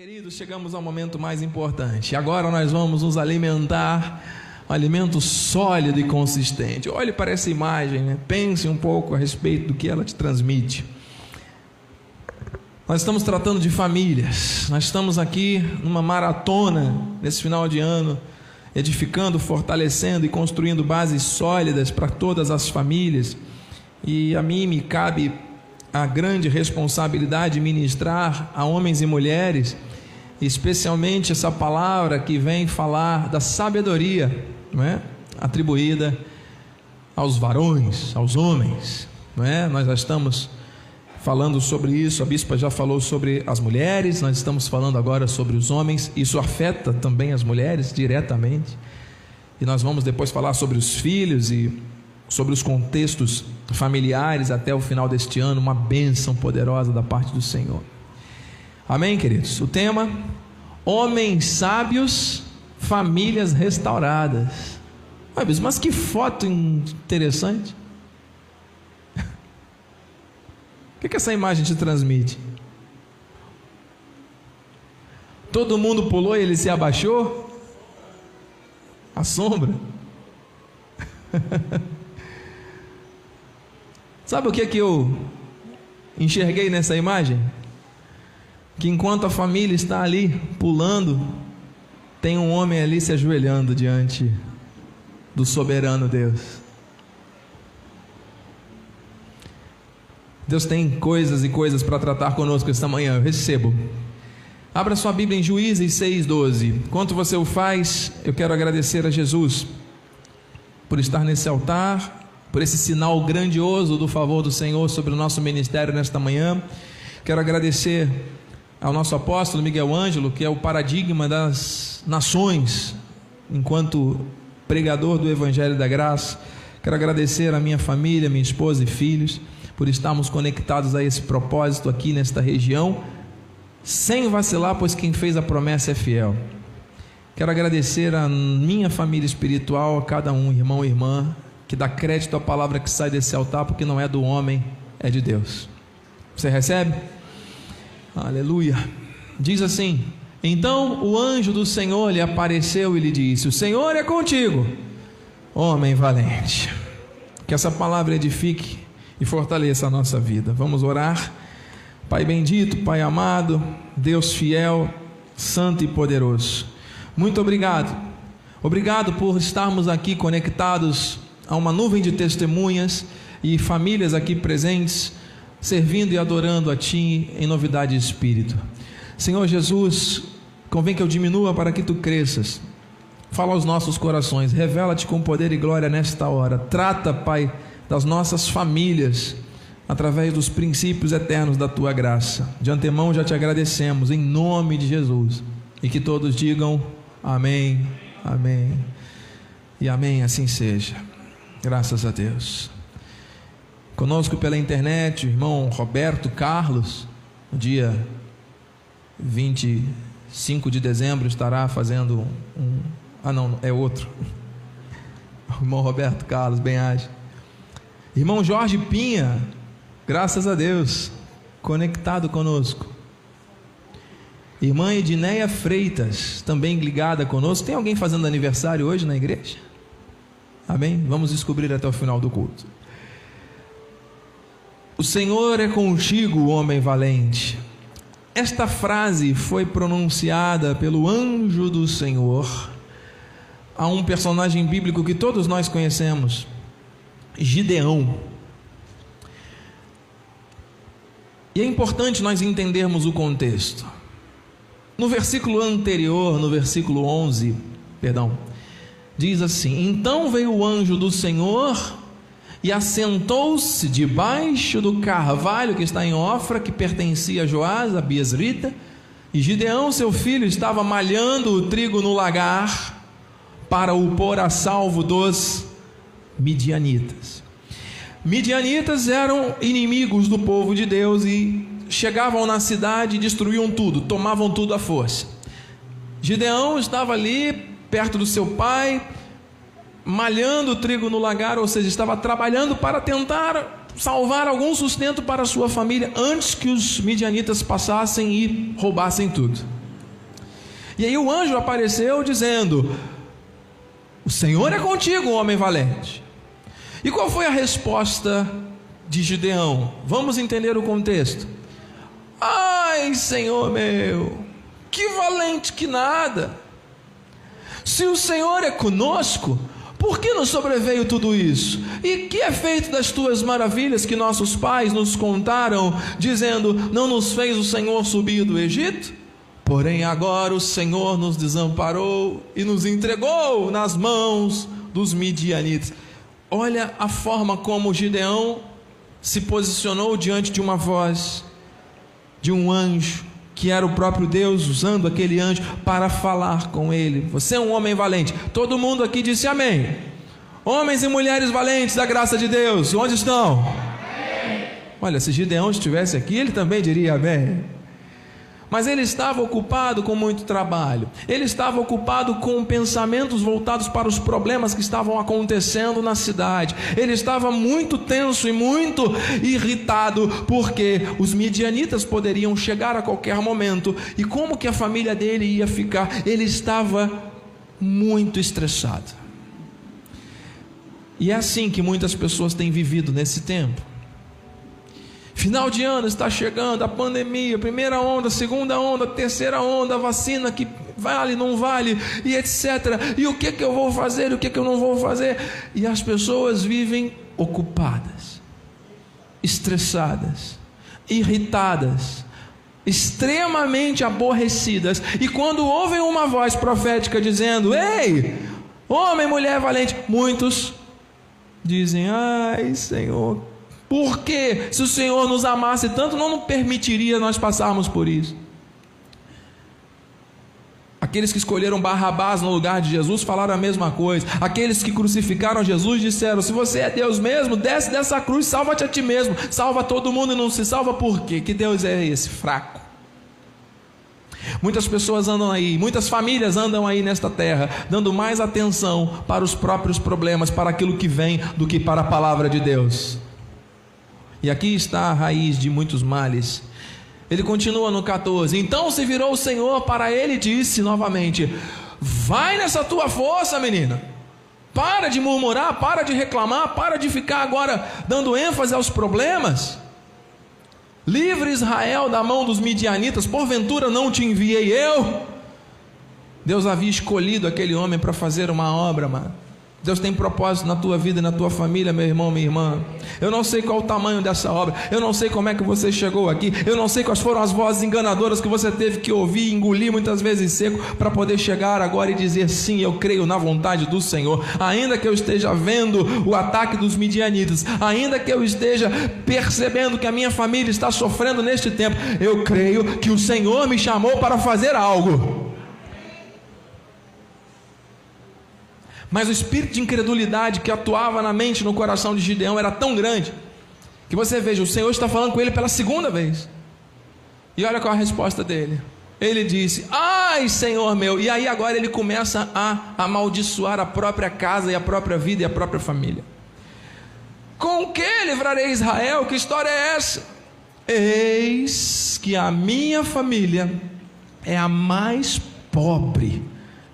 Queridos, chegamos ao momento mais importante. Agora nós vamos nos alimentar um alimento sólido e consistente. Olhe para essa imagem, né? pense um pouco a respeito do que ela te transmite. Nós estamos tratando de famílias. Nós estamos aqui numa maratona nesse final de ano, edificando, fortalecendo e construindo bases sólidas para todas as famílias. E a mim me cabe a grande responsabilidade de ministrar a homens e mulheres especialmente essa palavra que vem falar da sabedoria, não é? atribuída aos varões, aos homens, não é? Nós já estamos falando sobre isso, a bispa já falou sobre as mulheres, nós estamos falando agora sobre os homens, isso afeta também as mulheres diretamente. E nós vamos depois falar sobre os filhos e sobre os contextos familiares até o final deste ano, uma bênção poderosa da parte do Senhor. Amém, queridos? O tema: Homens sábios, famílias restauradas. Mas que foto interessante. O que, que essa imagem te transmite? Todo mundo pulou e ele se abaixou? A sombra? Sabe o que, que eu enxerguei nessa imagem? Que enquanto a família está ali pulando, tem um homem ali se ajoelhando diante do soberano Deus. Deus tem coisas e coisas para tratar conosco esta manhã, eu recebo. Abra sua Bíblia em Juízes 6,12. Enquanto você o faz, eu quero agradecer a Jesus por estar nesse altar, por esse sinal grandioso do favor do Senhor sobre o nosso ministério nesta manhã. Quero agradecer ao nosso apóstolo Miguel Ângelo, que é o paradigma das nações, enquanto pregador do Evangelho da Graça. Quero agradecer a minha família, minha esposa e filhos, por estarmos conectados a esse propósito aqui nesta região, sem vacilar, pois quem fez a promessa é fiel. Quero agradecer a minha família espiritual, a cada um, irmão e irmã, que dá crédito à palavra que sai desse altar, porque não é do homem, é de Deus. Você recebe? Aleluia. Diz assim: Então o anjo do Senhor lhe apareceu e lhe disse: O Senhor é contigo, homem valente. Que essa palavra edifique e fortaleça a nossa vida. Vamos orar. Pai bendito, Pai amado, Deus fiel, santo e poderoso. Muito obrigado. Obrigado por estarmos aqui conectados a uma nuvem de testemunhas e famílias aqui presentes servindo e adorando a Ti em novidade de espírito. Senhor Jesus, convém que eu diminua para que Tu cresças. Fala aos nossos corações, revela-te com poder e glória nesta hora. Trata, Pai, das nossas famílias através dos princípios eternos da tua graça. De antemão já te agradecemos em nome de Jesus. E que todos digam amém, amém. E amém, assim seja. Graças a Deus. Conosco pela internet, o irmão Roberto Carlos, no dia 25 de dezembro, estará fazendo um. Ah, não, é outro. O irmão Roberto Carlos, bem age. Irmão Jorge Pinha, graças a Deus, conectado conosco. Irmã Edneia Freitas, também ligada conosco. Tem alguém fazendo aniversário hoje na igreja? Amém? Vamos descobrir até o final do culto. O Senhor é contigo, homem valente. Esta frase foi pronunciada pelo anjo do Senhor a um personagem bíblico que todos nós conhecemos, Gideão. E é importante nós entendermos o contexto. No versículo anterior, no versículo 11, perdão, diz assim: Então veio o anjo do Senhor e assentou-se debaixo do carvalho que está em Ofra, que pertencia a Joás, a Biesrita, e Gideão, seu filho, estava malhando o trigo no lagar para o pôr a salvo dos midianitas. Midianitas eram inimigos do povo de Deus e chegavam na cidade e destruíam tudo, tomavam tudo à força. Gideão estava ali perto do seu pai, malhando o trigo no lagar, ou seja, estava trabalhando para tentar salvar algum sustento para sua família antes que os midianitas passassem e roubassem tudo. E aí o anjo apareceu dizendo: O Senhor é contigo, homem valente. E qual foi a resposta de Gideão? Vamos entender o contexto. Ai, Senhor meu, que valente que nada. Se o Senhor é conosco, por que nos sobreveio tudo isso? E que é feito das tuas maravilhas que nossos pais nos contaram, dizendo: Não nos fez o Senhor subir do Egito? Porém, agora o Senhor nos desamparou e nos entregou nas mãos dos midianitas. Olha a forma como Gideão se posicionou diante de uma voz de um anjo que era o próprio Deus usando aquele anjo para falar com ele. Você é um homem valente. Todo mundo aqui disse amém. Homens e mulheres valentes da graça de Deus, onde estão? Amém. Olha, se Gideão estivesse aqui, ele também diria amém. Mas ele estava ocupado com muito trabalho, ele estava ocupado com pensamentos voltados para os problemas que estavam acontecendo na cidade, ele estava muito tenso e muito irritado, porque os midianitas poderiam chegar a qualquer momento, e como que a família dele ia ficar? Ele estava muito estressado. E é assim que muitas pessoas têm vivido nesse tempo. Final de ano está chegando, a pandemia, primeira onda, segunda onda, terceira onda, vacina que vale, não vale, e etc. E o que, que eu vou fazer, o que, que eu não vou fazer? E as pessoas vivem ocupadas, estressadas, irritadas, extremamente aborrecidas. E quando ouvem uma voz profética dizendo: Ei, homem, mulher valente, muitos dizem: Ai, Senhor, porque se o Senhor nos amasse tanto, não nos permitiria nós passarmos por isso. Aqueles que escolheram Barrabás no lugar de Jesus falaram a mesma coisa. Aqueles que crucificaram Jesus disseram: Se você é Deus mesmo, desce dessa cruz, salva-te a ti mesmo. Salva todo mundo e não se salva por quê? Que Deus é esse? Fraco. Muitas pessoas andam aí, muitas famílias andam aí nesta terra, dando mais atenção para os próprios problemas, para aquilo que vem, do que para a palavra de Deus. E aqui está a raiz de muitos males. Ele continua no 14: Então se virou o Senhor para ele e disse novamente: Vai nessa tua força, menina. Para de murmurar, para de reclamar, para de ficar agora dando ênfase aos problemas. Livre Israel da mão dos midianitas, porventura não te enviei eu? Deus havia escolhido aquele homem para fazer uma obra, mano. Deus tem propósito na tua vida na tua família, meu irmão, minha irmã. Eu não sei qual o tamanho dessa obra, eu não sei como é que você chegou aqui, eu não sei quais foram as vozes enganadoras que você teve que ouvir e engolir muitas vezes seco para poder chegar agora e dizer sim, eu creio na vontade do Senhor. Ainda que eu esteja vendo o ataque dos midianitas, ainda que eu esteja percebendo que a minha família está sofrendo neste tempo, eu creio que o Senhor me chamou para fazer algo. Mas o espírito de incredulidade que atuava na mente, no coração de Gideão era tão grande que você veja, o Senhor está falando com ele pela segunda vez. E olha qual a resposta dele. Ele disse: Ai, Senhor meu. E aí agora ele começa a amaldiçoar a própria casa e a própria vida e a própria família. Com que livrarei Israel? Que história é essa? Eis que a minha família é a mais pobre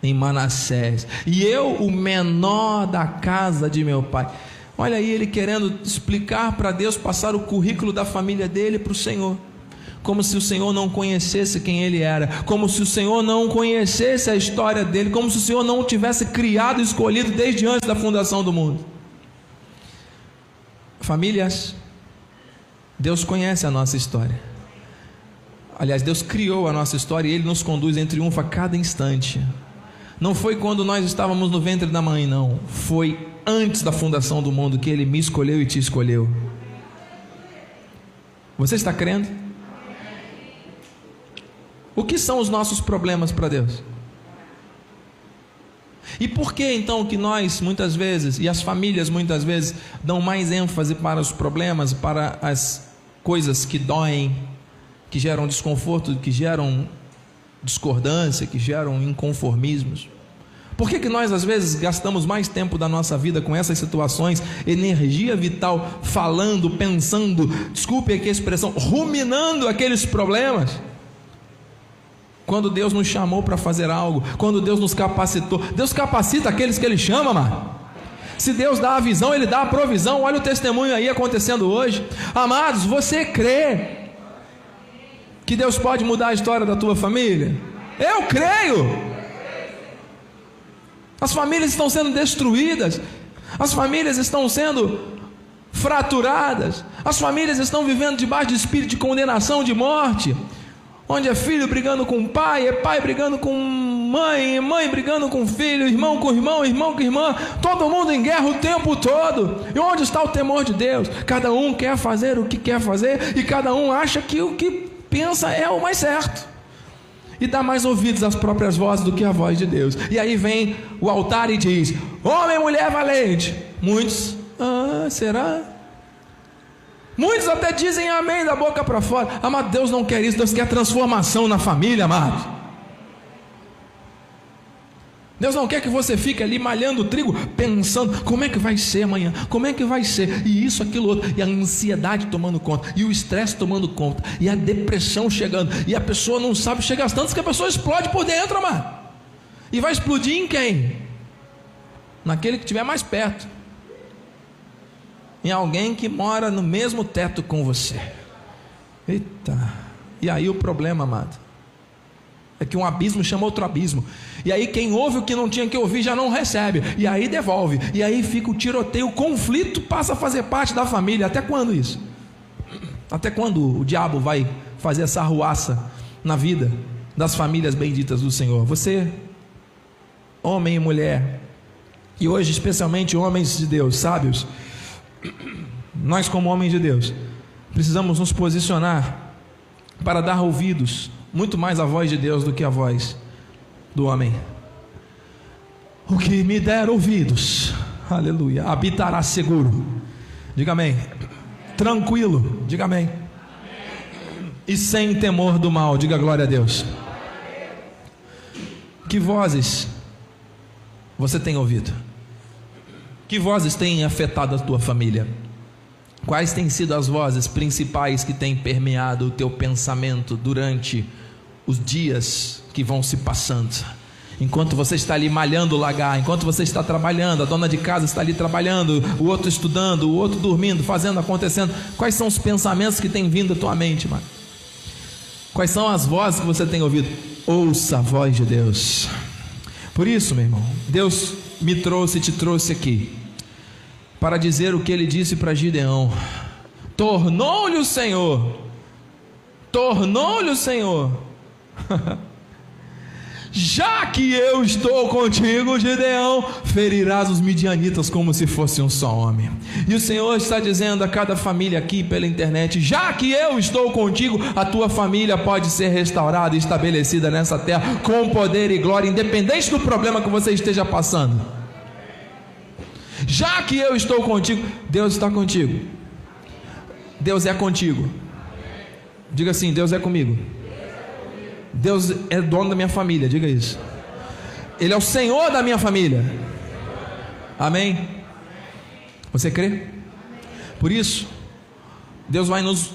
em Manassés, e eu, o menor da casa de meu pai. Olha aí ele querendo explicar para Deus, passar o currículo da família dele para o Senhor. Como se o Senhor não conhecesse quem ele era, como se o Senhor não conhecesse a história dele, como se o Senhor não o tivesse criado e escolhido desde antes da fundação do mundo. Famílias, Deus conhece a nossa história. Aliás, Deus criou a nossa história e Ele nos conduz em triunfo a cada instante. Não foi quando nós estávamos no ventre da mãe, não. Foi antes da fundação do mundo que Ele me escolheu e te escolheu. Você está crendo? O que são os nossos problemas para Deus? E por que então que nós muitas vezes e as famílias muitas vezes dão mais ênfase para os problemas, para as coisas que doem, que geram desconforto, que geram discordância, que geram inconformismos. Por que, que nós às vezes gastamos mais tempo da nossa vida com essas situações, energia vital, falando, pensando, desculpe aqui a expressão, ruminando aqueles problemas? Quando Deus nos chamou para fazer algo, quando Deus nos capacitou, Deus capacita aqueles que Ele chama, mano. Se Deus dá a visão, Ele dá a provisão. Olha o testemunho aí acontecendo hoje. Amados, você crê que Deus pode mudar a história da tua família? Eu creio. As famílias estão sendo destruídas, as famílias estão sendo fraturadas, as famílias estão vivendo debaixo de espírito de condenação, de morte, onde é filho brigando com pai, é pai brigando com mãe, mãe brigando com filho, irmão com irmão, irmão com irmã, todo mundo em guerra o tempo todo. E onde está o temor de Deus? Cada um quer fazer o que quer fazer e cada um acha que o que pensa é o mais certo e dá mais ouvidos às próprias vozes do que à voz de Deus. E aí vem o altar e diz: Homem, mulher valente. Muitos, ah, será? Muitos até dizem amém da boca para fora. Amado, Deus não quer isso, Deus quer transformação na família, amado. Deus não quer que você fique ali malhando trigo, pensando como é que vai ser amanhã, como é que vai ser, e isso, aquilo, outro, e a ansiedade tomando conta, e o estresse tomando conta, e a depressão chegando, e a pessoa não sabe chegar tanto que a pessoa explode por dentro, mano. E vai explodir em quem? Naquele que estiver mais perto, em alguém que mora no mesmo teto com você. Eita, e aí o problema, amado é que um abismo chama outro abismo. E aí quem ouve o que não tinha que ouvir já não recebe. E aí devolve. E aí fica o tiroteio, o conflito passa a fazer parte da família. Até quando isso? Até quando o diabo vai fazer essa arruaça na vida das famílias benditas do Senhor? Você, homem e mulher, e hoje especialmente homens de Deus, sábios, nós como homens de Deus, precisamos nos posicionar para dar ouvidos muito mais a voz de Deus do que a voz do homem. O que me der ouvidos, aleluia, habitará seguro. Diga amém. Tranquilo, diga amém. E sem temor do mal, diga glória a Deus. Que vozes você tem ouvido? Que vozes têm afetado a tua família? Quais têm sido as vozes principais que têm permeado o teu pensamento durante os dias que vão se passando. Enquanto você está ali malhando o lagar, enquanto você está trabalhando, a dona de casa está ali trabalhando, o outro estudando, o outro dormindo, fazendo, acontecendo. Quais são os pensamentos que têm vindo à tua mente, mano? Quais são as vozes que você tem ouvido? Ouça a voz de Deus. Por isso, meu irmão, Deus me trouxe e te trouxe aqui para dizer o que ele disse para Gideão: Tornou-lhe o Senhor, tornou-lhe o Senhor Já que eu estou contigo, Gideão, ferirás os midianitas como se fosse um só homem. E o Senhor está dizendo a cada família aqui pela internet: já que eu estou contigo, a tua família pode ser restaurada e estabelecida nessa terra com poder e glória, independente do problema que você esteja passando. Já que eu estou contigo, Deus está contigo. Deus é contigo. Diga assim: Deus é comigo. Deus é dono da minha família, diga isso. Ele é o Senhor da minha família. Amém? Você crê? Por isso, Deus vai nos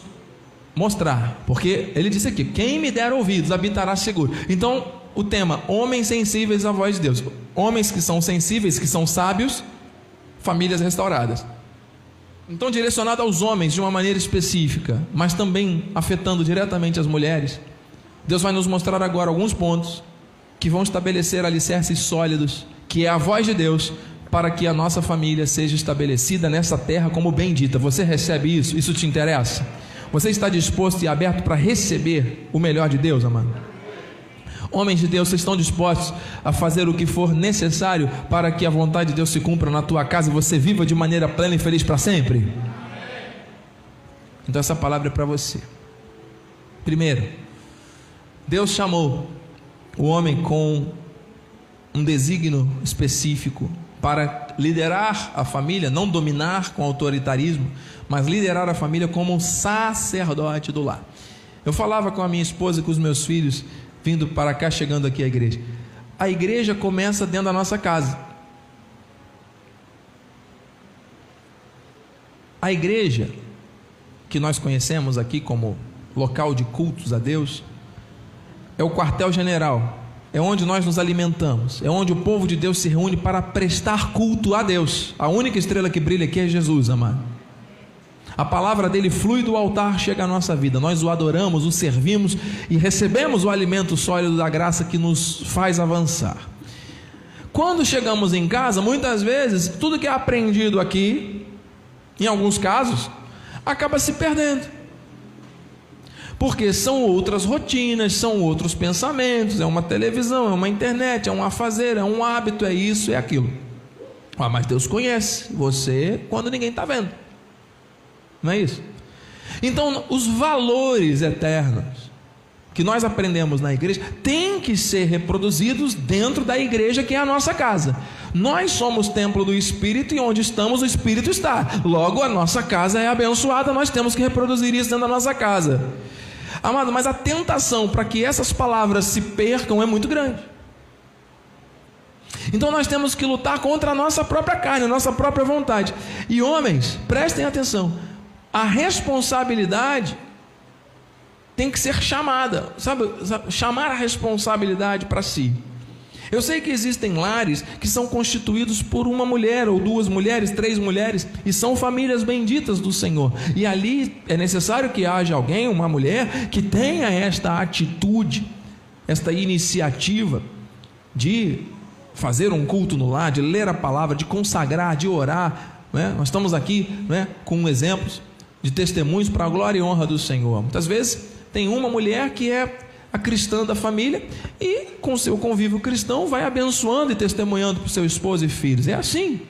mostrar, porque Ele disse aqui: quem me der ouvidos habitará seguro. Então, o tema: homens sensíveis à voz de Deus. Homens que são sensíveis, que são sábios, famílias restauradas. Então, direcionado aos homens de uma maneira específica, mas também afetando diretamente as mulheres. Deus vai nos mostrar agora alguns pontos que vão estabelecer alicerces sólidos, que é a voz de Deus, para que a nossa família seja estabelecida nessa terra como bendita. Você recebe isso? Isso te interessa? Você está disposto e aberto para receber o melhor de Deus, amado? Homens de Deus, vocês estão dispostos a fazer o que for necessário para que a vontade de Deus se cumpra na tua casa e você viva de maneira plena e feliz para sempre? Então, essa palavra é para você. Primeiro, Deus chamou o homem com um desígnio específico para liderar a família, não dominar com autoritarismo, mas liderar a família como um sacerdote do lar. Eu falava com a minha esposa e com os meus filhos, vindo para cá, chegando aqui à igreja. A igreja começa dentro da nossa casa. A igreja, que nós conhecemos aqui como local de cultos a Deus, é o quartel-general, é onde nós nos alimentamos, é onde o povo de Deus se reúne para prestar culto a Deus. A única estrela que brilha aqui é Jesus, amado. A palavra dele flui do altar, chega à nossa vida. Nós o adoramos, o servimos e recebemos o alimento sólido da graça que nos faz avançar. Quando chegamos em casa, muitas vezes, tudo que é aprendido aqui, em alguns casos, acaba se perdendo. Porque são outras rotinas, são outros pensamentos, é uma televisão, é uma internet, é um afazer, é um hábito, é isso, é aquilo. Ah, mas Deus conhece você quando ninguém está vendo. Não é isso? Então, os valores eternos que nós aprendemos na igreja têm que ser reproduzidos dentro da igreja que é a nossa casa. Nós somos templo do Espírito e onde estamos o Espírito está. Logo, a nossa casa é abençoada, nós temos que reproduzir isso dentro da nossa casa. Amado, mas a tentação para que essas palavras se percam é muito grande. Então nós temos que lutar contra a nossa própria carne, a nossa própria vontade. E homens, prestem atenção a responsabilidade tem que ser chamada, sabe, chamar a responsabilidade para si. Eu sei que existem lares que são constituídos por uma mulher, ou duas mulheres, três mulheres, e são famílias benditas do Senhor. E ali é necessário que haja alguém, uma mulher, que tenha esta atitude, esta iniciativa de fazer um culto no lar, de ler a palavra, de consagrar, de orar. Né? Nós estamos aqui né, com exemplos de testemunhos para a glória e honra do Senhor. Muitas vezes tem uma mulher que é a cristã da família e com seu convívio cristão vai abençoando e testemunhando para o seu esposo e filhos. É assim.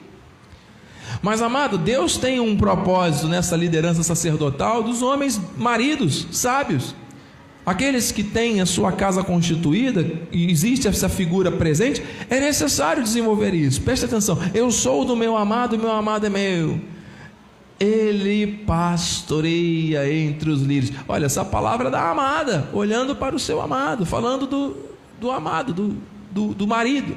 Mas amado, Deus tem um propósito nessa liderança sacerdotal dos homens maridos, sábios. Aqueles que têm a sua casa constituída e existe essa figura presente, é necessário desenvolver isso. Preste atenção. Eu sou do meu amado e meu amado é meu ele pastoreia entre os lírios. Olha, essa palavra da amada, olhando para o seu amado, falando do, do amado, do, do, do marido.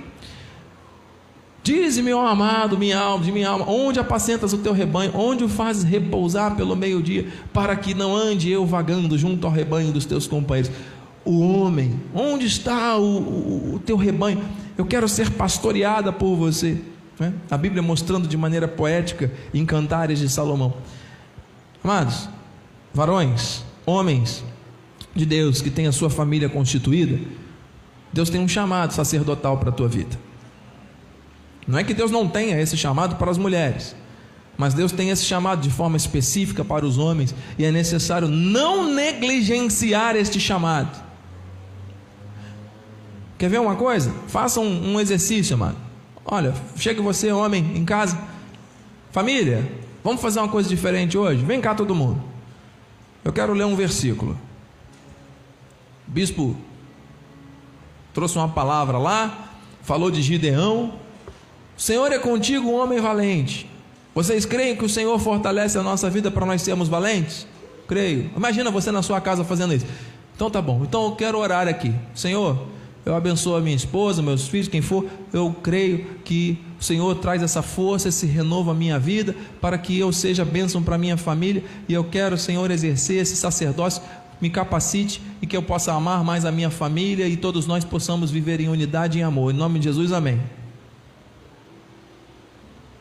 Dize-me, ó amado, minha alma, de minha alma, onde apacentas o teu rebanho, onde o fazes repousar pelo meio-dia, para que não ande eu vagando junto ao rebanho dos teus companheiros. O homem, onde está o, o, o teu rebanho? Eu quero ser pastoreada por você. Né? A Bíblia mostrando de maneira poética em Cantares de Salomão. Amados, varões, homens de Deus que têm a sua família constituída, Deus tem um chamado sacerdotal para a tua vida. Não é que Deus não tenha esse chamado para as mulheres, mas Deus tem esse chamado de forma específica para os homens e é necessário não negligenciar este chamado. Quer ver uma coisa? Faça um, um exercício, amado. Olha, chega você, homem, em casa. Família, vamos fazer uma coisa diferente hoje? Vem cá todo mundo. Eu quero ler um versículo. bispo trouxe uma palavra lá, falou de Gideão. O Senhor é contigo, homem valente. Vocês creem que o Senhor fortalece a nossa vida para nós sermos valentes? Creio. Imagina você na sua casa fazendo isso. Então tá bom. Então eu quero orar aqui. Senhor, eu abençoo a minha esposa, meus filhos, quem for, eu creio que o Senhor traz essa força, esse renovo à minha vida, para que eu seja bênção para a minha família, e eu quero, Senhor, exercer esse sacerdócio, me capacite e que eu possa amar mais a minha família e todos nós possamos viver em unidade e em amor. Em nome de Jesus, amém.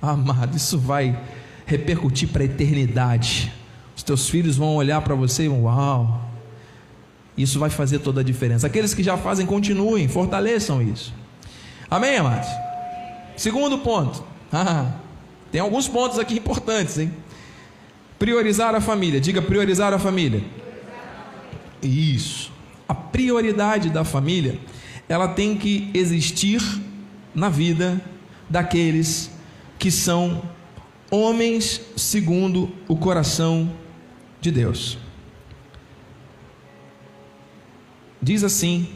Amado, isso vai repercutir para a eternidade. Os teus filhos vão olhar para você e vão, uau, isso vai fazer toda a diferença. Aqueles que já fazem, continuem, fortaleçam isso. Amém, amados? Segundo ponto. Ah, tem alguns pontos aqui importantes, hein? Priorizar a família. Diga priorizar a família. Isso. A prioridade da família, ela tem que existir na vida daqueles que são homens segundo o coração de Deus. Diz assim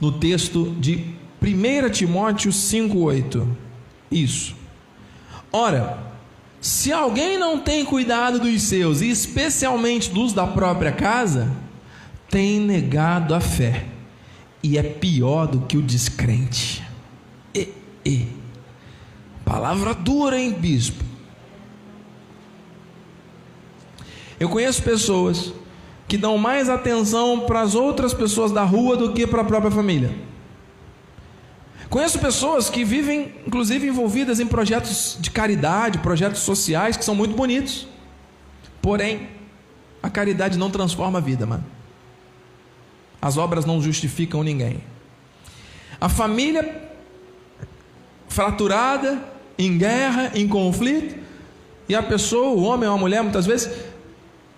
no texto de 1 Timóteo 5,8: Isso. Ora, se alguém não tem cuidado dos seus, e especialmente dos da própria casa, tem negado a fé, e é pior do que o descrente. E, e. Palavra dura, hein, bispo? Eu conheço pessoas que dão mais atenção para as outras pessoas da rua do que para a própria família. Conheço pessoas que vivem, inclusive, envolvidas em projetos de caridade, projetos sociais que são muito bonitos. Porém, a caridade não transforma a vida, mano. As obras não justificam ninguém. A família fraturada, em guerra, em conflito, e a pessoa, o homem ou a mulher, muitas vezes,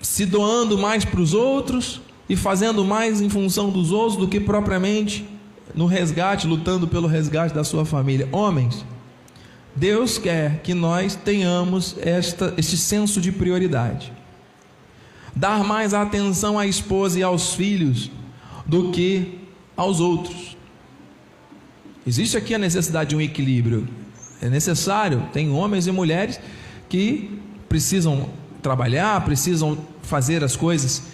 se doando mais para os outros e fazendo mais em função dos outros do que propriamente no resgate, lutando pelo resgate da sua família. Homens, Deus quer que nós tenhamos esta, este senso de prioridade. Dar mais atenção à esposa e aos filhos do que aos outros. Existe aqui a necessidade de um equilíbrio. É necessário, tem homens e mulheres que precisam trabalhar, precisam fazer as coisas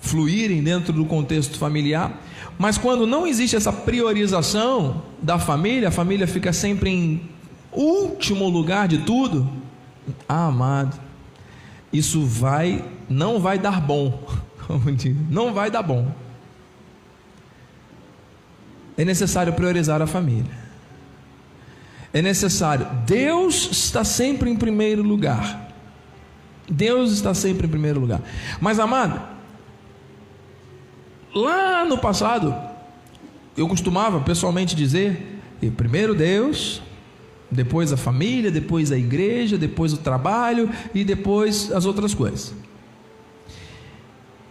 fluírem dentro do contexto familiar, mas quando não existe essa priorização da família, a família fica sempre em último lugar de tudo. Ah, amado, isso vai, não vai dar bom, não vai dar bom. É necessário priorizar a família. É necessário. Deus está sempre em primeiro lugar. Deus está sempre em primeiro lugar. Mas, amado, lá no passado, eu costumava pessoalmente dizer: primeiro Deus, depois a família, depois a igreja, depois o trabalho e depois as outras coisas.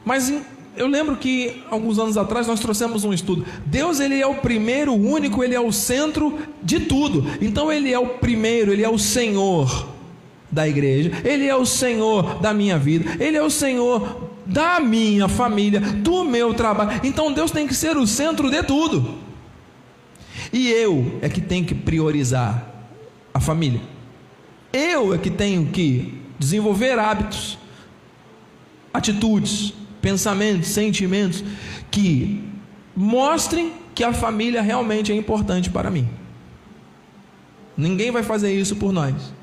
Mas eu lembro que alguns anos atrás nós trouxemos um estudo. Deus ele é o primeiro, o único, ele é o centro de tudo. Então ele é o primeiro, ele é o Senhor da igreja, ele é o Senhor da minha vida, ele é o Senhor da minha família, do meu trabalho. Então Deus tem que ser o centro de tudo. E eu é que tenho que priorizar a família. Eu é que tenho que desenvolver hábitos, atitudes, pensamentos, sentimentos que mostrem que a família realmente é importante para mim. Ninguém vai fazer isso por nós.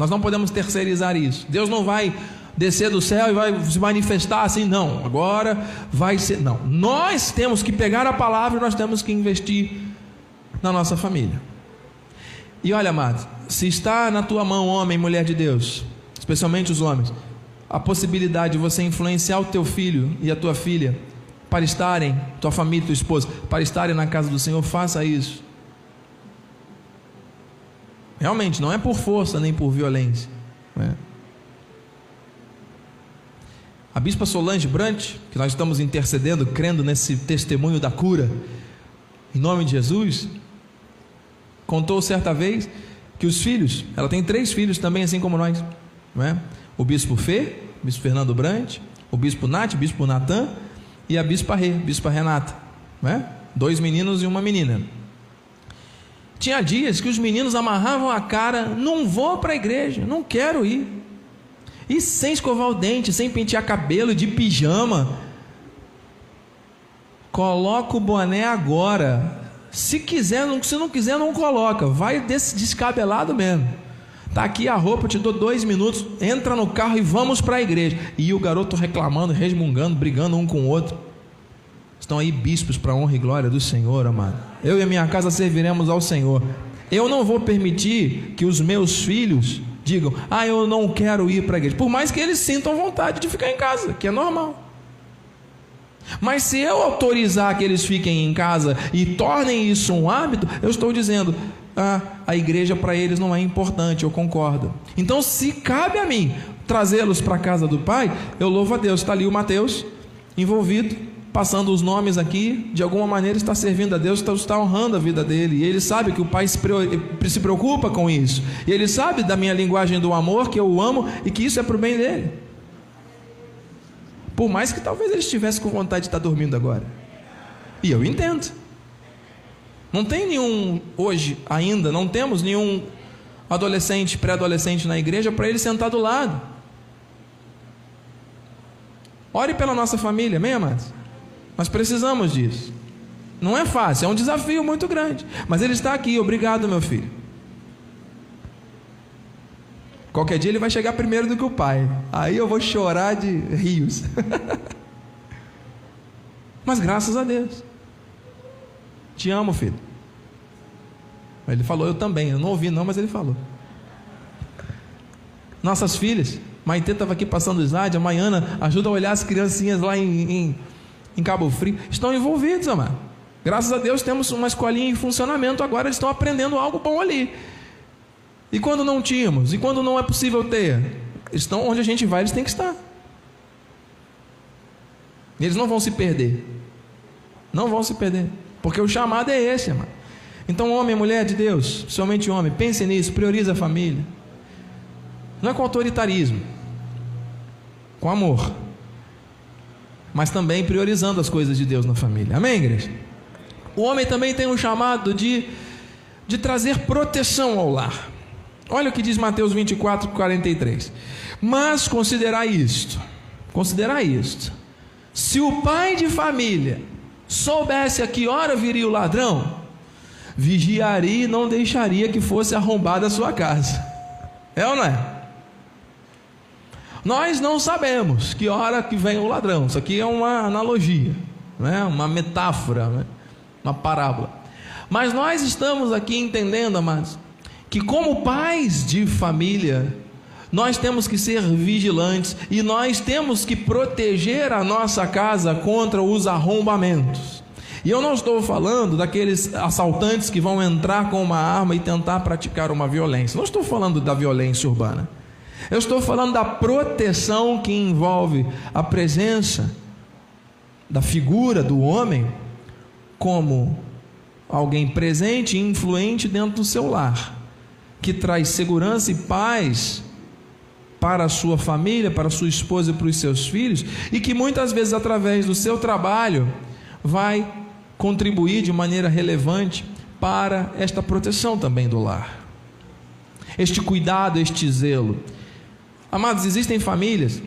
Nós não podemos terceirizar isso. Deus não vai descer do céu e vai se manifestar assim, não. Agora vai ser. Não. Nós temos que pegar a palavra e nós temos que investir na nossa família. E olha, amado, se está na tua mão, homem e mulher de Deus, especialmente os homens, a possibilidade de você influenciar o teu filho e a tua filha para estarem, tua família, tua esposa, para estarem na casa do Senhor, faça isso. Realmente, não é por força nem por violência. Né? A bispa Solange Brant, que nós estamos intercedendo, crendo nesse testemunho da cura, em nome de Jesus, contou certa vez que os filhos, ela tem três filhos também, assim como nós, não é? o bispo Fê, o bispo Fernando Brant, o bispo Nath, o bispo Natan e a bispa Rê, bispa Renata, né? Dois meninos e uma menina. Tinha dias que os meninos amarravam a cara, não vou para a igreja, não quero ir. E sem escovar o dente, sem pentear cabelo, de pijama. Coloca o boné agora. Se quiser, se não quiser, não coloca. Vai desse descabelado mesmo. Está aqui a roupa, te dou dois minutos, entra no carro e vamos para a igreja. E o garoto reclamando, resmungando, brigando um com o outro. Estão aí bispos para honra e glória do Senhor, amado. Eu e a minha casa serviremos ao Senhor. Eu não vou permitir que os meus filhos digam, ah, eu não quero ir para a igreja. Por mais que eles sintam vontade de ficar em casa, que é normal. Mas se eu autorizar que eles fiquem em casa e tornem isso um hábito, eu estou dizendo, ah, a igreja para eles não é importante, eu concordo. Então, se cabe a mim trazê-los para a casa do Pai, eu louvo a Deus. Está ali o Mateus envolvido, passando os nomes aqui, de alguma maneira está servindo a Deus, está, está honrando a vida dele. E ele sabe que o Pai se, se preocupa com isso. E ele sabe da minha linguagem do amor, que eu o amo e que isso é para o bem dele. Por mais que talvez ele estivesse com vontade de estar dormindo agora. E eu entendo. Não tem nenhum, hoje ainda, não temos nenhum adolescente, pré-adolescente na igreja para ele sentar do lado. Ore pela nossa família, amém, amados? Nós precisamos disso. Não é fácil, é um desafio muito grande. Mas ele está aqui, obrigado, meu filho. Qualquer dia ele vai chegar primeiro do que o pai. Aí eu vou chorar de rios. Mas graças a Deus. Te amo, filho. Ele falou, eu também. Eu não ouvi, não, mas ele falou. Nossas filhas, Maite estava aqui passando o slide, a Maiana ajuda a olhar as criancinhas lá em, em, em Cabo Frio. Estão envolvidos, amado. Graças a Deus temos uma escolinha em funcionamento, agora eles estão aprendendo algo bom ali. E quando não tínhamos? E quando não é possível ter? Estão onde a gente vai, eles têm que estar. Eles não vão se perder. Não vão se perder. Porque o chamado é esse, amado. Então, homem e mulher de Deus, somente homem, pense nisso, priorize a família. Não é com autoritarismo, com amor, mas também priorizando as coisas de Deus na família. Amém, igreja? O homem também tem um chamado de, de trazer proteção ao lar. Olha o que diz Mateus 24, 43. Mas considerai isto, considerai isto. Se o pai de família soubesse a que hora viria o ladrão, vigiaria e não deixaria que fosse arrombada a sua casa. É ou não é? Nós não sabemos que hora que vem o ladrão. Isso aqui é uma analogia, né? uma metáfora, né? uma parábola. Mas nós estamos aqui entendendo, amados, que como pais de família, nós temos que ser vigilantes e nós temos que proteger a nossa casa contra os arrombamentos. E eu não estou falando daqueles assaltantes que vão entrar com uma arma e tentar praticar uma violência. Não estou falando da violência urbana. Eu estou falando da proteção que envolve a presença da figura do homem como alguém presente e influente dentro do seu lar, que traz segurança e paz para a sua família, para a sua esposa e para os seus filhos, e que muitas vezes, através do seu trabalho, vai contribuir de maneira relevante para esta proteção também do lar. Este cuidado, este zelo. Amados, existem famílias,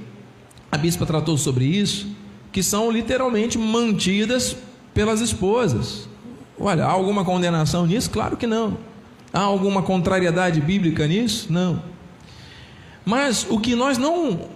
a bispa tratou sobre isso, que são literalmente mantidas pelas esposas. Olha, há alguma condenação nisso? Claro que não. Há alguma contrariedade bíblica nisso? Não. Mas o que nós não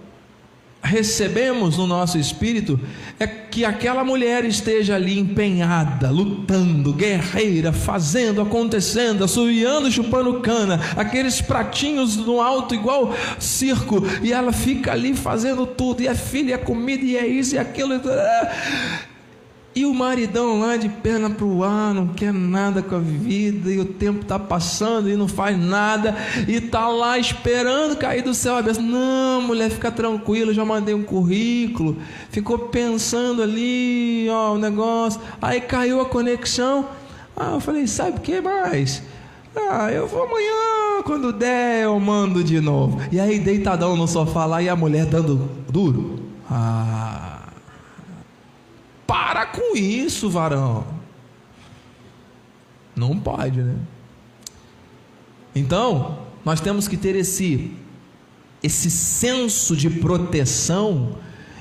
recebemos no nosso espírito é que aquela mulher esteja ali empenhada, lutando, guerreira, fazendo, acontecendo, assoviando, chupando cana, aqueles pratinhos no alto igual circo, e ela fica ali fazendo tudo, e é filha, é comida, e é isso e aquilo. E o maridão lá de perna para o ar, não quer nada com a vida, e o tempo está passando e não faz nada, e está lá esperando cair do céu a bênção. Não, mulher, fica tranquila, já mandei um currículo. Ficou pensando ali, ó, o negócio. Aí caiu a conexão. Ah, eu falei, sabe o que mais? Ah, eu vou amanhã, quando der, eu mando de novo. E aí, deitadão no sofá lá, e a mulher dando duro. Ah. Para com isso, varão. Não pode, né? Então, nós temos que ter esse esse senso de proteção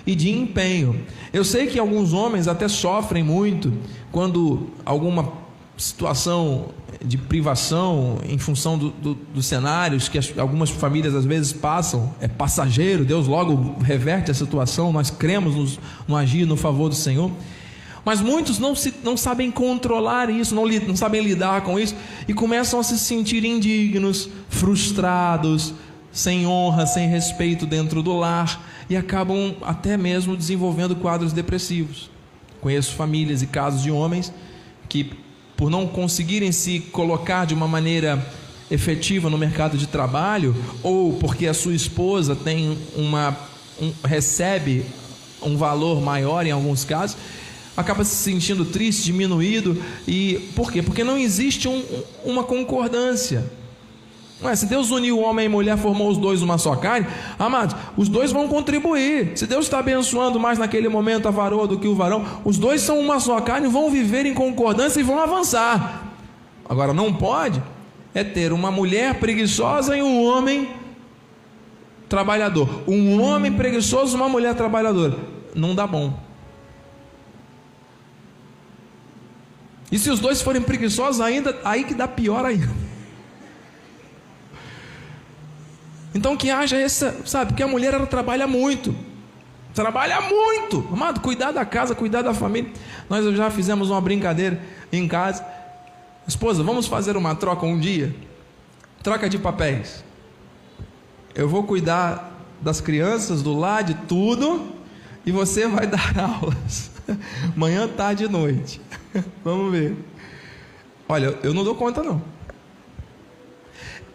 e de empenho. Eu sei que alguns homens até sofrem muito quando alguma situação de privação em função do, do, dos cenários que as, algumas famílias às vezes passam, é passageiro, Deus logo reverte a situação, nós cremos no, no agir no favor do Senhor. Mas muitos não, se, não sabem controlar isso, não, não sabem lidar com isso e começam a se sentir indignos, frustrados, sem honra, sem respeito dentro do lar e acabam até mesmo desenvolvendo quadros depressivos. Conheço famílias e casos de homens que por não conseguirem se colocar de uma maneira efetiva no mercado de trabalho, ou porque a sua esposa tem uma um, recebe um valor maior em alguns casos, acaba se sentindo triste, diminuído, e por quê? Porque não existe um, uma concordância. Não é? Se Deus uniu o homem e mulher, formou os dois uma só carne, amados, os dois vão contribuir. Se Deus está abençoando mais naquele momento a varoa do que o varão, os dois são uma só carne, vão viver em concordância e vão avançar. Agora, não pode é ter uma mulher preguiçosa e um homem trabalhador. Um homem preguiçoso e uma mulher trabalhadora. Não dá bom. E se os dois forem preguiçosos, ainda aí que dá pior ainda. Então que haja essa, sabe, porque a mulher ela trabalha muito. Trabalha muito. Amado, cuidar da casa, cuidar da família. Nós já fizemos uma brincadeira em casa. Esposa, vamos fazer uma troca um dia? Troca de papéis. Eu vou cuidar das crianças, do lar, de tudo, e você vai dar aulas. Manhã, tarde e noite. Vamos ver. Olha, eu não dou conta não.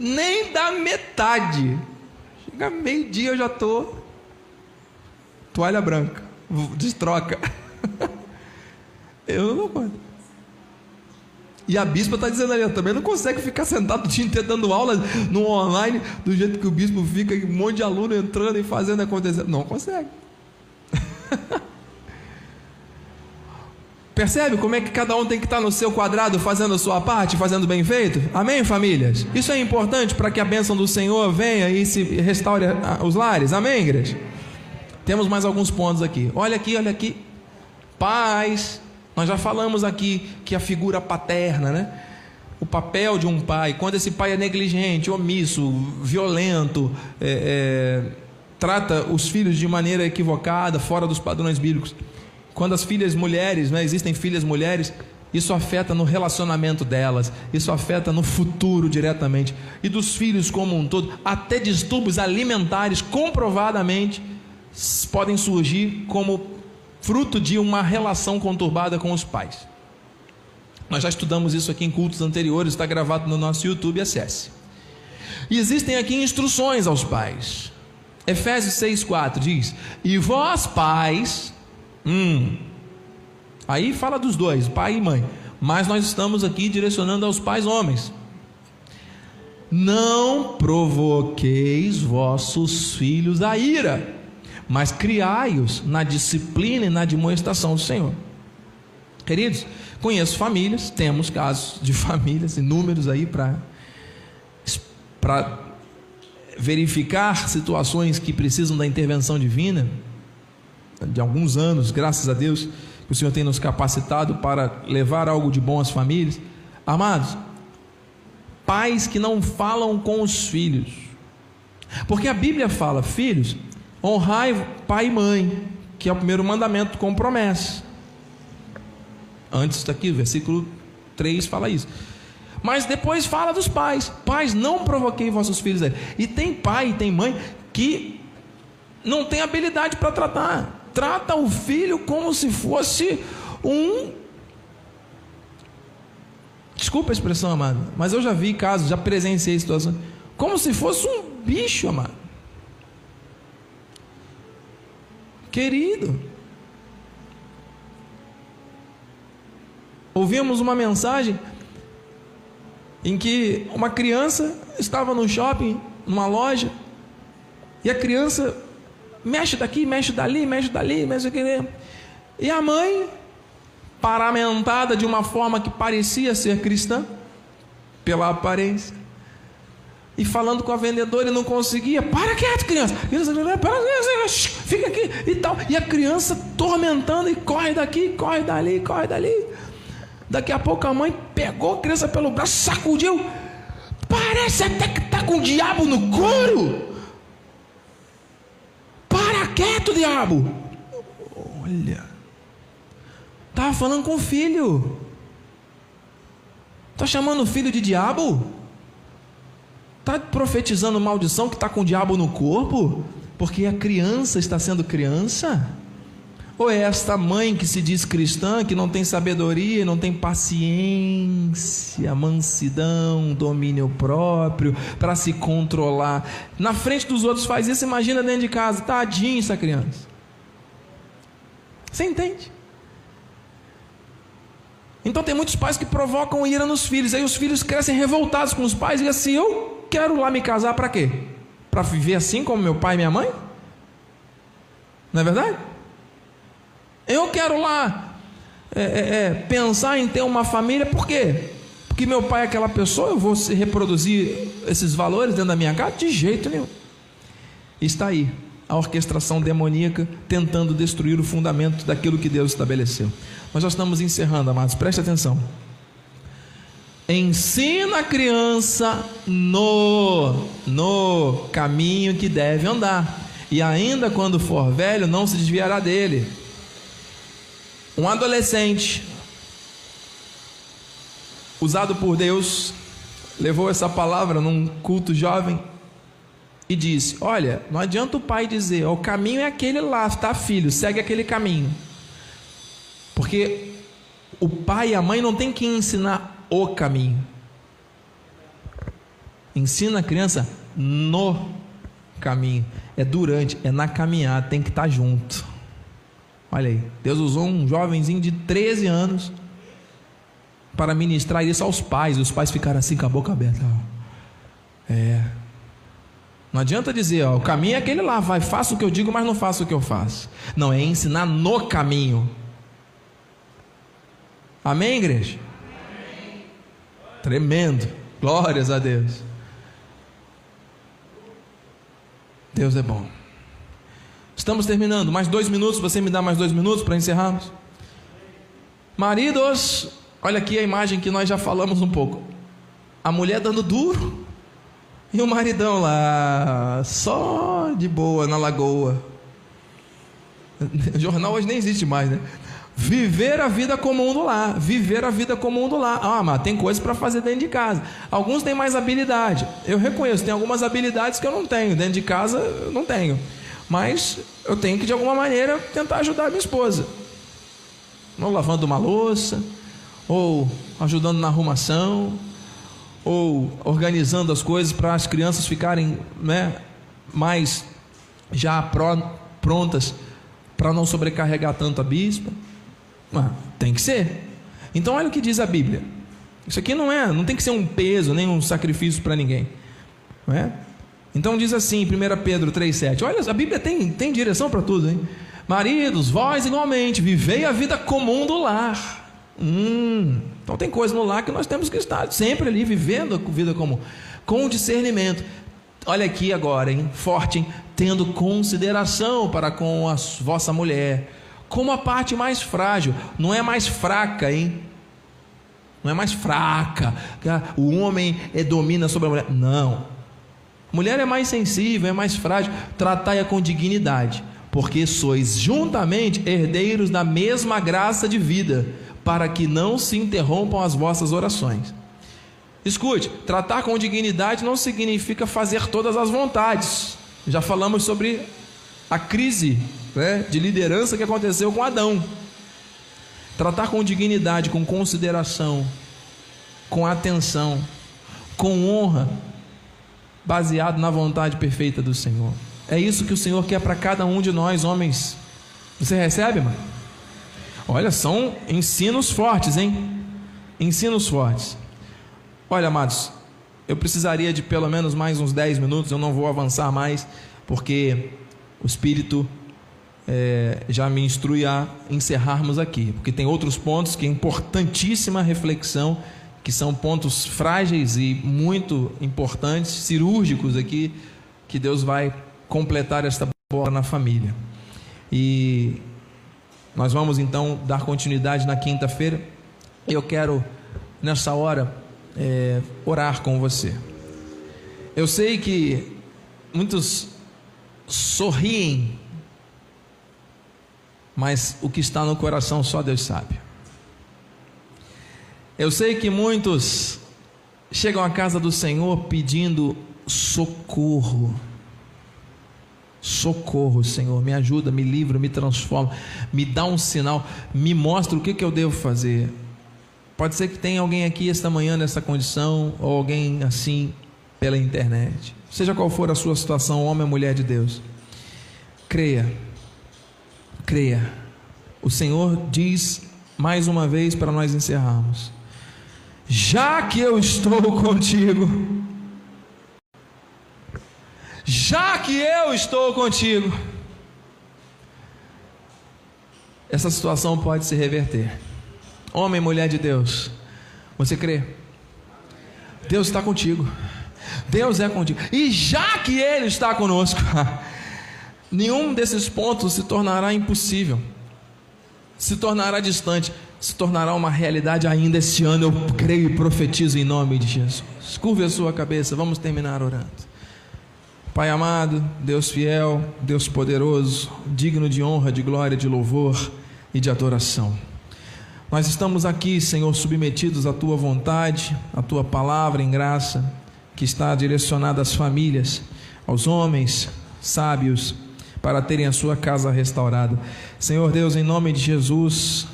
Nem da metade. Meio-dia eu já tô toalha branca, destroca. eu não conta. E a bispa está dizendo ali, também não consegue ficar sentado o dia inteiro dando aula no online, do jeito que o bispo fica, um monte de aluno entrando e fazendo acontecer. Não consegue. Percebe como é que cada um tem que estar no seu quadrado, fazendo a sua parte, fazendo bem feito? Amém, famílias? Isso é importante para que a bênção do Senhor venha e se restaure os lares. Amém, igreja? Temos mais alguns pontos aqui. Olha aqui, olha aqui. Pais. Nós já falamos aqui que a figura paterna, né? O papel de um pai, quando esse pai é negligente, omisso, violento, é, é, trata os filhos de maneira equivocada, fora dos padrões bíblicos. Quando as filhas mulheres, né, existem filhas mulheres, isso afeta no relacionamento delas, isso afeta no futuro diretamente, e dos filhos como um todo, até distúrbios alimentares comprovadamente podem surgir como fruto de uma relação conturbada com os pais. Nós já estudamos isso aqui em cultos anteriores, está gravado no nosso YouTube, acesse. E existem aqui instruções aos pais. Efésios 6,4 diz: E vós, pais, hum, aí fala dos dois, pai e mãe, mas nós estamos aqui direcionando aos pais homens. Não provoqueis vossos filhos a ira mas criai-os na disciplina e na demonstração do Senhor. Queridos, conheço famílias, temos casos de famílias, inúmeros aí para verificar situações que precisam da intervenção divina, de alguns anos, graças a Deus, que o Senhor tem nos capacitado para levar algo de bom às famílias. Amados, pais que não falam com os filhos, porque a Bíblia fala, filhos, Honrai pai e mãe, que é o primeiro mandamento com promessa. Antes está aqui, o versículo 3 fala isso. Mas depois fala dos pais. Pais, não provoquei vossos filhos. E tem pai e tem mãe que não tem habilidade para tratar. Trata o filho como se fosse um. Desculpa a expressão, amado, mas eu já vi casos, já presenciei situações. Como se fosse um bicho, amado. Querido, ouvimos uma mensagem em que uma criança estava no shopping, numa loja, e a criança mexe daqui, mexe dali, mexe dali, mexe dali. E a mãe, paramentada de uma forma que parecia ser cristã, pela aparência, e falando com a vendedora e não conseguia. Para quieto, criança. criança fica aqui e tal. E a criança tormentando e corre daqui, corre dali, corre dali. Daqui a pouco a mãe pegou a criança pelo braço, sacudiu. Parece até que está com o diabo no couro. Quieto, diabo. Olha. Estava falando com o filho. Está chamando o filho de diabo? Está profetizando maldição que está com o diabo no corpo? Porque a criança está sendo criança? Ou é esta mãe que se diz cristã, que não tem sabedoria, não tem paciência, mansidão, domínio próprio, para se controlar? Na frente dos outros faz isso, imagina dentro de casa, tadinho essa criança. Você entende? Então tem muitos pais que provocam ira nos filhos, aí os filhos crescem revoltados com os pais e assim, eu quero lá me casar para quê? Para viver assim como meu pai e minha mãe? Não é verdade? Eu quero lá é, é, é, pensar em ter uma família, por quê? Porque meu pai é aquela pessoa, eu vou reproduzir esses valores dentro da minha casa? De jeito nenhum. Está aí a orquestração demoníaca tentando destruir o fundamento daquilo que Deus estabeleceu. Nós já estamos encerrando, amados, preste atenção. Ensina a criança no no caminho que deve andar. E ainda quando for velho, não se desviará dele. Um adolescente usado por Deus levou essa palavra num culto jovem e disse: Olha, não adianta o pai dizer, o caminho é aquele lá, tá, filho, segue aquele caminho. Porque o pai e a mãe não tem que ensinar o caminho. Ensina a criança no caminho. É durante, é na caminhada, tem que estar tá junto. Olha aí, Deus usou um jovenzinho de 13 anos para ministrar isso aos pais. Os pais ficaram assim com a boca aberta. É. Não adianta dizer, ó, o caminho é aquele lá, vai, faça o que eu digo, mas não faça o que eu faço. Não, é ensinar no caminho. Amém, igreja? Amém. Tremendo. Glórias a Deus. Deus é bom. Estamos terminando. Mais dois minutos. Você me dá mais dois minutos para encerrarmos? Maridos, olha aqui a imagem que nós já falamos um pouco. A mulher dando duro e o maridão lá, só de boa na lagoa. O jornal hoje nem existe mais, né? Viver a vida comum do lar, viver a vida comum do lar. Ah, mas tem coisas para fazer dentro de casa. Alguns têm mais habilidade. Eu reconheço, tem algumas habilidades que eu não tenho. Dentro de casa eu não tenho. Mas eu tenho que de alguma maneira tentar ajudar a minha esposa. Ou lavando uma louça, ou ajudando na arrumação, ou organizando as coisas para as crianças ficarem né, mais já prontas para não sobrecarregar tanto a bispa. Ah, tem que ser. Então olha o que diz a Bíblia. Isso aqui não é, não tem que ser um peso, nem um sacrifício para ninguém. Não é? Então diz assim, 1 Pedro 3,7. Olha, a Bíblia tem, tem direção para tudo, hein? Maridos, vós igualmente, vivei a vida comum do lar. Hum, então tem coisa no lar que nós temos que estar sempre ali vivendo a vida comum, com discernimento. Olha aqui agora, hein? Forte, hein? Tendo consideração para com a vossa mulher como a parte mais frágil, não é mais fraca, hein? Não é mais fraca, o homem é, domina sobre a mulher. Não. Mulher é mais sensível, é mais frágil. Tratai-a com dignidade, porque sois juntamente herdeiros da mesma graça de vida, para que não se interrompam as vossas orações. Escute, tratar com dignidade não significa fazer todas as vontades. Já falamos sobre a crise né, de liderança que aconteceu com Adão. Tratar com dignidade, com consideração, com atenção, com honra, baseado na vontade perfeita do Senhor. É isso que o Senhor quer para cada um de nós, homens. Você recebe, mano? Olha, são ensinos fortes, hein? Ensinos fortes. Olha, amados, eu precisaria de pelo menos mais uns 10 minutos, eu não vou avançar mais, porque o Espírito é, já me instrui a encerrarmos aqui, porque tem outros pontos que é importantíssima reflexão, que são pontos frágeis e muito importantes, cirúrgicos aqui, que Deus vai completar esta bola na família. E nós vamos então dar continuidade na quinta-feira. Eu quero, nessa hora, é, orar com você. Eu sei que muitos sorriem mas o que está no coração só Deus sabe. Eu sei que muitos chegam à casa do Senhor pedindo socorro. Socorro, Senhor, me ajuda, me livra, me transforma, me dá um sinal, me mostra o que, que eu devo fazer. Pode ser que tenha alguém aqui esta manhã nessa condição, ou alguém assim pela internet. Seja qual for a sua situação, homem ou mulher de Deus, creia creia. O Senhor diz mais uma vez para nós encerrarmos: Já que eu estou contigo, já que eu estou contigo, essa situação pode se reverter. Homem e mulher de Deus, você crê? Deus está contigo. Deus é contigo. E já que Ele está conosco, nenhum desses pontos se tornará impossível, se tornará distante. Se tornará uma realidade ainda este ano. Eu creio e profetizo em nome de Jesus. Curve a sua cabeça, vamos terminar orando. Pai amado, Deus fiel, Deus poderoso, digno de honra, de glória, de louvor e de adoração. Nós estamos aqui, Senhor, submetidos à tua vontade, à tua palavra em graça, que está direcionada às famílias, aos homens sábios, para terem a sua casa restaurada. Senhor Deus, em nome de Jesus,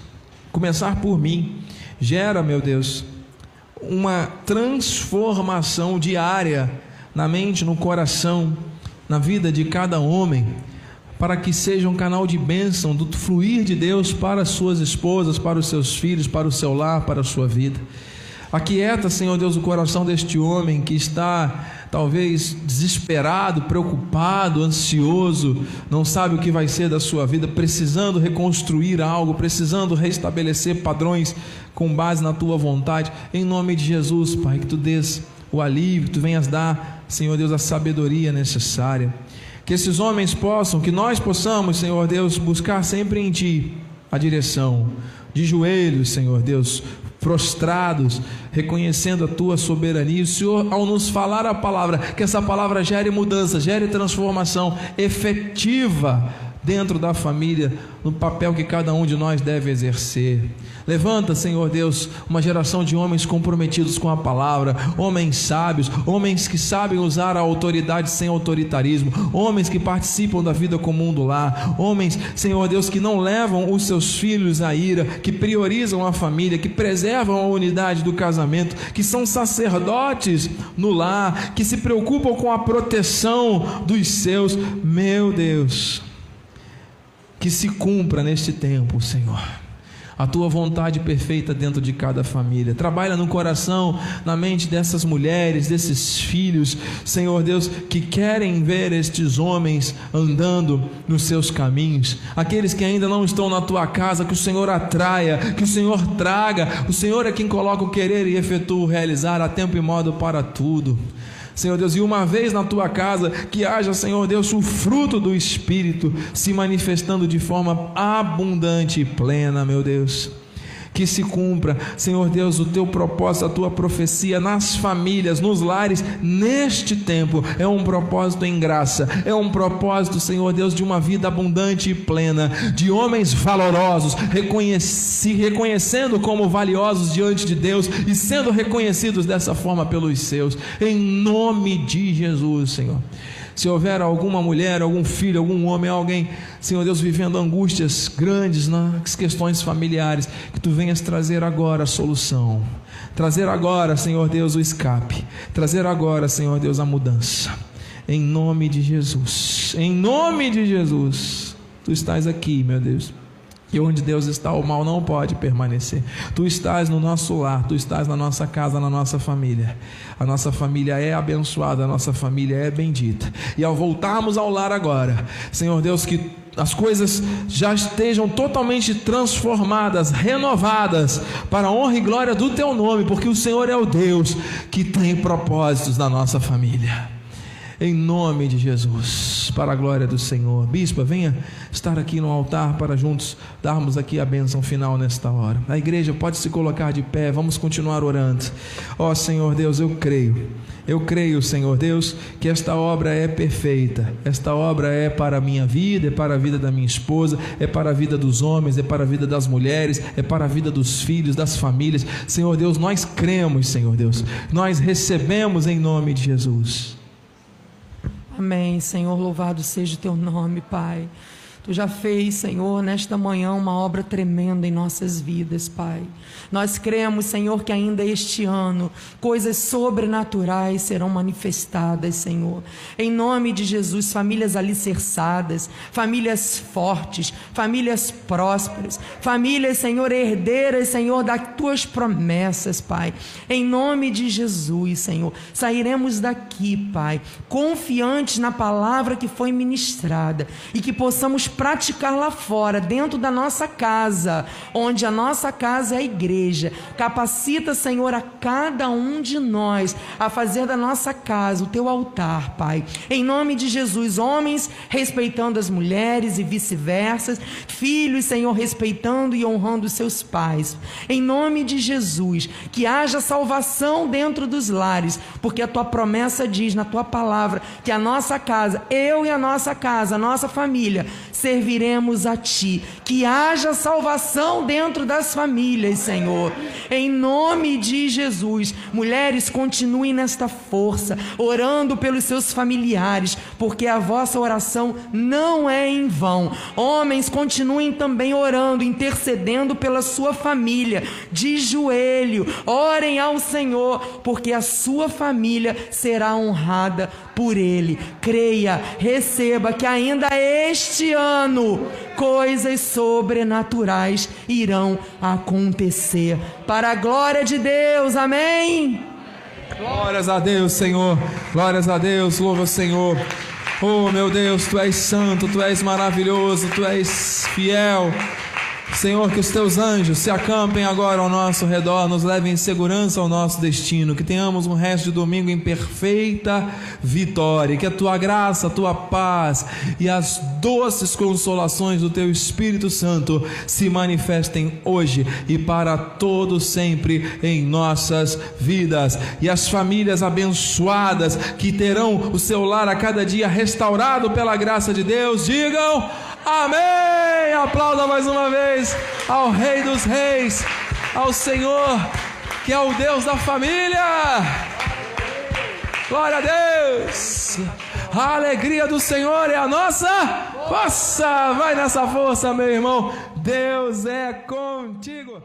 começar por mim, gera, meu Deus, uma transformação diária na mente, no coração, na vida de cada homem, para que seja um canal de bênção do fluir de Deus para as suas esposas, para os seus filhos, para o seu lar, para a sua vida. Aquieta, Senhor Deus, o coração deste homem que está talvez desesperado, preocupado, ansioso, não sabe o que vai ser da sua vida, precisando reconstruir algo, precisando restabelecer padrões com base na tua vontade. Em nome de Jesus, Pai, que tu dês o alívio, que tu venhas dar Senhor Deus, a sabedoria necessária. Que esses homens possam, que nós possamos, Senhor Deus, buscar sempre em Ti a direção, de joelhos, Senhor Deus, prostrados, reconhecendo a tua soberania. O Senhor, ao nos falar a palavra, que essa palavra gere mudança, gere transformação efetiva dentro da família, no papel que cada um de nós deve exercer. Levanta, Senhor Deus, uma geração de homens comprometidos com a palavra, homens sábios, homens que sabem usar a autoridade sem autoritarismo, homens que participam da vida comum do lar, homens, Senhor Deus, que não levam os seus filhos à ira, que priorizam a família, que preservam a unidade do casamento, que são sacerdotes no lar, que se preocupam com a proteção dos seus. Meu Deus, que se cumpra neste tempo, Senhor a tua vontade perfeita dentro de cada família. Trabalha no coração, na mente dessas mulheres, desses filhos, Senhor Deus, que querem ver estes homens andando nos seus caminhos. Aqueles que ainda não estão na tua casa, que o Senhor atraia, que o Senhor traga. O Senhor é quem coloca o querer e efetua o realizar a tempo e modo para tudo. Senhor Deus, e uma vez na tua casa, que haja, Senhor Deus, o fruto do Espírito se manifestando de forma abundante e plena, meu Deus que se cumpra, Senhor Deus, o teu propósito, a tua profecia nas famílias, nos lares, neste tempo. É um propósito em graça, é um propósito, Senhor Deus, de uma vida abundante e plena, de homens valorosos, se reconhecendo como valiosos diante de Deus e sendo reconhecidos dessa forma pelos seus, em nome de Jesus, Senhor. Se houver alguma mulher, algum filho, algum homem, alguém, Senhor Deus, vivendo angústias grandes nas questões familiares, que tu venhas trazer agora a solução. Trazer agora, Senhor Deus, o escape. Trazer agora, Senhor Deus, a mudança. Em nome de Jesus. Em nome de Jesus. Tu estás aqui, meu Deus. E onde Deus está, o mal não pode permanecer. Tu estás no nosso lar, tu estás na nossa casa, na nossa família. A nossa família é abençoada, a nossa família é bendita. E ao voltarmos ao lar agora, Senhor Deus, que as coisas já estejam totalmente transformadas, renovadas, para a honra e glória do Teu nome, porque o Senhor é o Deus que tem propósitos na nossa família em nome de Jesus, para a glória do Senhor. Bispa, venha estar aqui no altar para juntos darmos aqui a bênção final nesta hora. A igreja pode se colocar de pé, vamos continuar orando. Ó oh, Senhor Deus, eu creio. Eu creio, Senhor Deus, que esta obra é perfeita. Esta obra é para a minha vida, é para a vida da minha esposa, é para a vida dos homens, é para a vida das mulheres, é para a vida dos filhos, das famílias. Senhor Deus, nós cremos, Senhor Deus. Nós recebemos em nome de Jesus. Amém, Senhor, louvado seja o teu nome, Pai. Tu já fez, Senhor, nesta manhã uma obra tremenda em nossas vidas, Pai. Nós cremos, Senhor, que ainda este ano coisas sobrenaturais serão manifestadas, Senhor. Em nome de Jesus, famílias alicerçadas, famílias fortes, famílias prósperas, famílias, Senhor, herdeiras, Senhor, das tuas promessas, Pai. Em nome de Jesus, Senhor, sairemos daqui, Pai, confiantes na palavra que foi ministrada e que possamos praticar lá fora, dentro da nossa casa, onde a nossa casa é a igreja. Capacita, Senhor, a cada um de nós a fazer da nossa casa o teu altar, Pai. Em nome de Jesus, homens respeitando as mulheres e vice-versa, filhos, Senhor, respeitando e honrando seus pais. Em nome de Jesus, que haja salvação dentro dos lares, porque a tua promessa diz na tua palavra que a nossa casa, eu e a nossa casa, a nossa família, serviremos a ti. Que haja salvação dentro das famílias, Senhor. Em nome de Jesus, mulheres, continuem nesta força, orando pelos seus familiares, porque a vossa oração não é em vão. Homens, continuem também orando, intercedendo pela sua família, de joelho, orem ao Senhor, porque a sua família será honrada por Ele. Creia, receba que ainda este ano coisas sobrenaturais irão acontecer. Para a glória de Deus, amém. Glórias a Deus, Senhor. Glórias a Deus, louva o Senhor. Oh, meu Deus, tu és santo, tu és maravilhoso, tu és fiel. Senhor, que os teus anjos se acampem agora ao nosso redor, nos levem em segurança ao nosso destino, que tenhamos um resto de domingo em perfeita vitória, que a tua graça, a tua paz e as doces consolações do teu Espírito Santo se manifestem hoje e para todo sempre em nossas vidas. E as famílias abençoadas que terão o seu lar a cada dia restaurado pela graça de Deus, digam Amém! Aplauda mais uma vez ao Rei dos Reis, ao Senhor, que é o Deus da família. Glória a Deus! A alegria do Senhor é a nossa força. Vai nessa força, meu irmão. Deus é contigo.